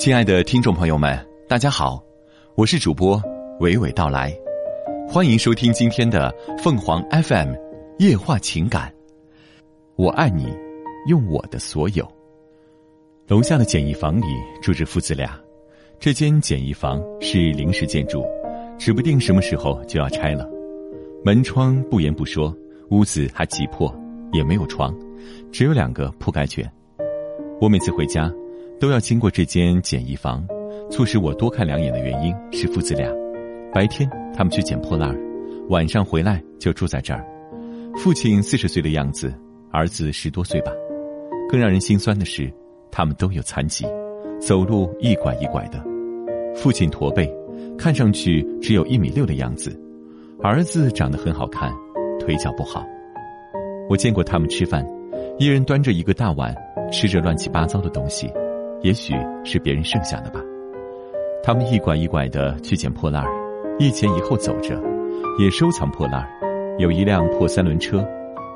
亲爱的听众朋友们，大家好，我是主播娓娓道来，欢迎收听今天的凤凰 FM 夜话情感。我爱你，用我的所有。楼下的简易房里住着父子俩，这间简易房是临时建筑，指不定什么时候就要拆了。门窗不严不说，屋子还极破，也没有床，只有两个铺盖卷。我每次回家。都要经过这间简易房，促使我多看两眼的原因是父子俩。白天他们去捡破烂儿，晚上回来就住在这儿。父亲四十岁的样子，儿子十多岁吧。更让人心酸的是，他们都有残疾，走路一拐一拐的。父亲驼背，看上去只有一米六的样子；儿子长得很好看，腿脚不好。我见过他们吃饭，一人端着一个大碗，吃着乱七八糟的东西。也许是别人剩下的吧。他们一拐一拐的去捡破烂儿，一前一后走着，也收藏破烂儿。有一辆破三轮车。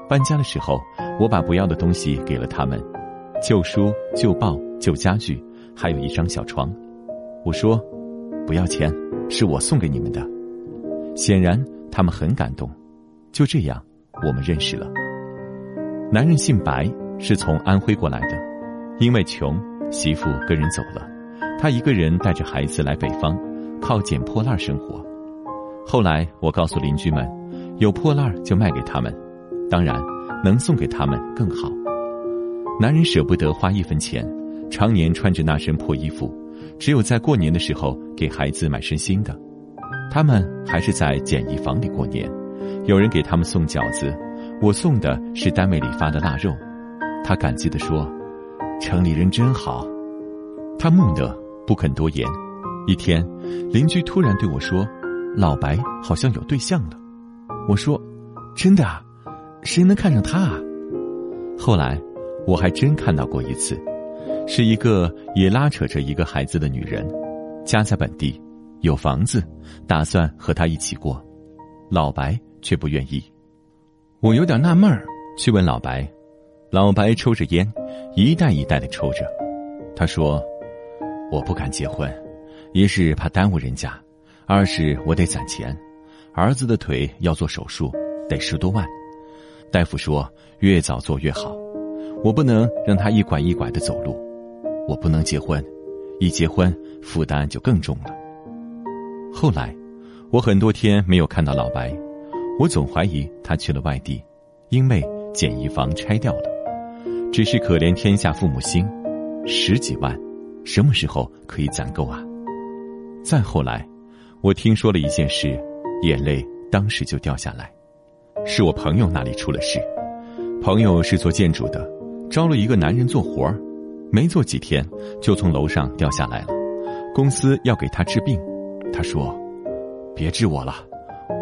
搬家的时候，我把不要的东西给了他们：旧书、旧报、旧家具，还有一张小床。我说：“不要钱，是我送给你们的。”显然他们很感动。就这样，我们认识了。男人姓白，是从安徽过来的，因为穷。媳妇跟人走了，他一个人带着孩子来北方，靠捡破烂生活。后来我告诉邻居们，有破烂就卖给他们，当然能送给他们更好。男人舍不得花一分钱，常年穿着那身破衣服，只有在过年的时候给孩子买身新的。他们还是在简易房里过年，有人给他们送饺子，我送的是单位里发的腊肉。他感激地说。城里人真好，他木讷不肯多言。一天，邻居突然对我说：“老白好像有对象了。”我说：“真的啊？谁能看上他啊？”后来，我还真看到过一次，是一个也拉扯着一个孩子的女人，家在本地，有房子，打算和他一起过，老白却不愿意。我有点纳闷儿，去问老白。老白抽着烟，一袋一袋的抽着。他说：“我不敢结婚，一是怕耽误人家，二是我得攒钱。儿子的腿要做手术，得十多万。大夫说越早做越好。我不能让他一拐一拐的走路，我不能结婚，一结婚负担就更重了。”后来，我很多天没有看到老白，我总怀疑他去了外地，因为简易房拆掉了。只是可怜天下父母心，十几万，什么时候可以攒够啊？再后来，我听说了一件事，眼泪当时就掉下来。是我朋友那里出了事，朋友是做建筑的，招了一个男人做活儿，没做几天就从楼上掉下来了。公司要给他治病，他说：“别治我了，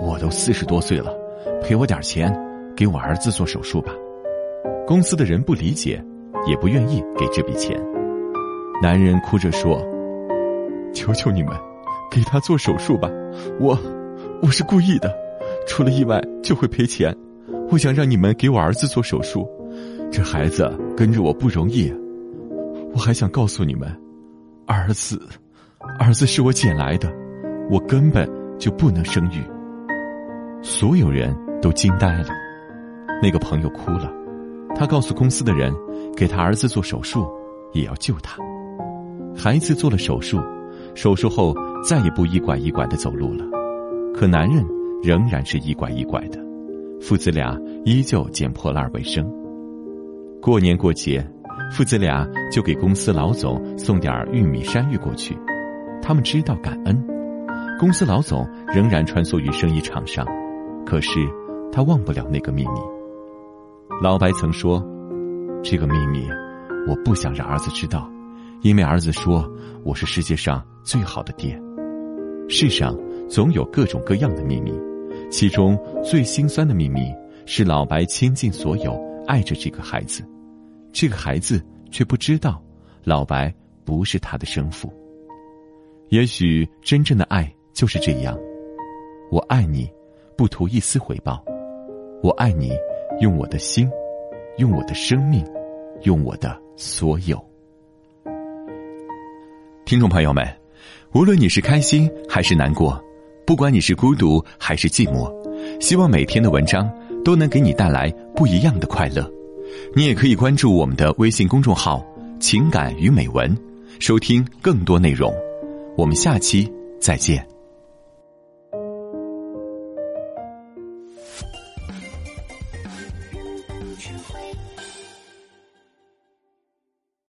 我都四十多岁了，赔我点钱，给我儿子做手术吧。”公司的人不理解，也不愿意给这笔钱。男人哭着说：“求求你们，给他做手术吧！我，我是故意的，出了意外就会赔钱。我想让你们给我儿子做手术，这孩子跟着我不容易。我还想告诉你们，儿子，儿子是我捡来的，我根本就不能生育。”所有人都惊呆了，那个朋友哭了。他告诉公司的人，给他儿子做手术，也要救他。孩子做了手术，手术后再也不一拐一拐的走路了，可男人仍然是一拐一拐的。父子俩依旧捡破烂为生。过年过节，父子俩就给公司老总送点玉米、山芋过去，他们知道感恩。公司老总仍然穿梭于生意场上，可是他忘不了那个秘密。老白曾说：“这个秘密，我不想让儿子知道，因为儿子说我是世界上最好的爹。”世上总有各种各样的秘密，其中最心酸的秘密是老白倾尽所有爱着这个孩子，这个孩子却不知道老白不是他的生父。也许真正的爱就是这样，我爱你，不图一丝回报，我爱你。用我的心，用我的生命，用我的所有。听众朋友们，无论你是开心还是难过，不管你是孤独还是寂寞，希望每天的文章都能给你带来不一样的快乐。你也可以关注我们的微信公众号“情感与美文”，收听更多内容。我们下期再见。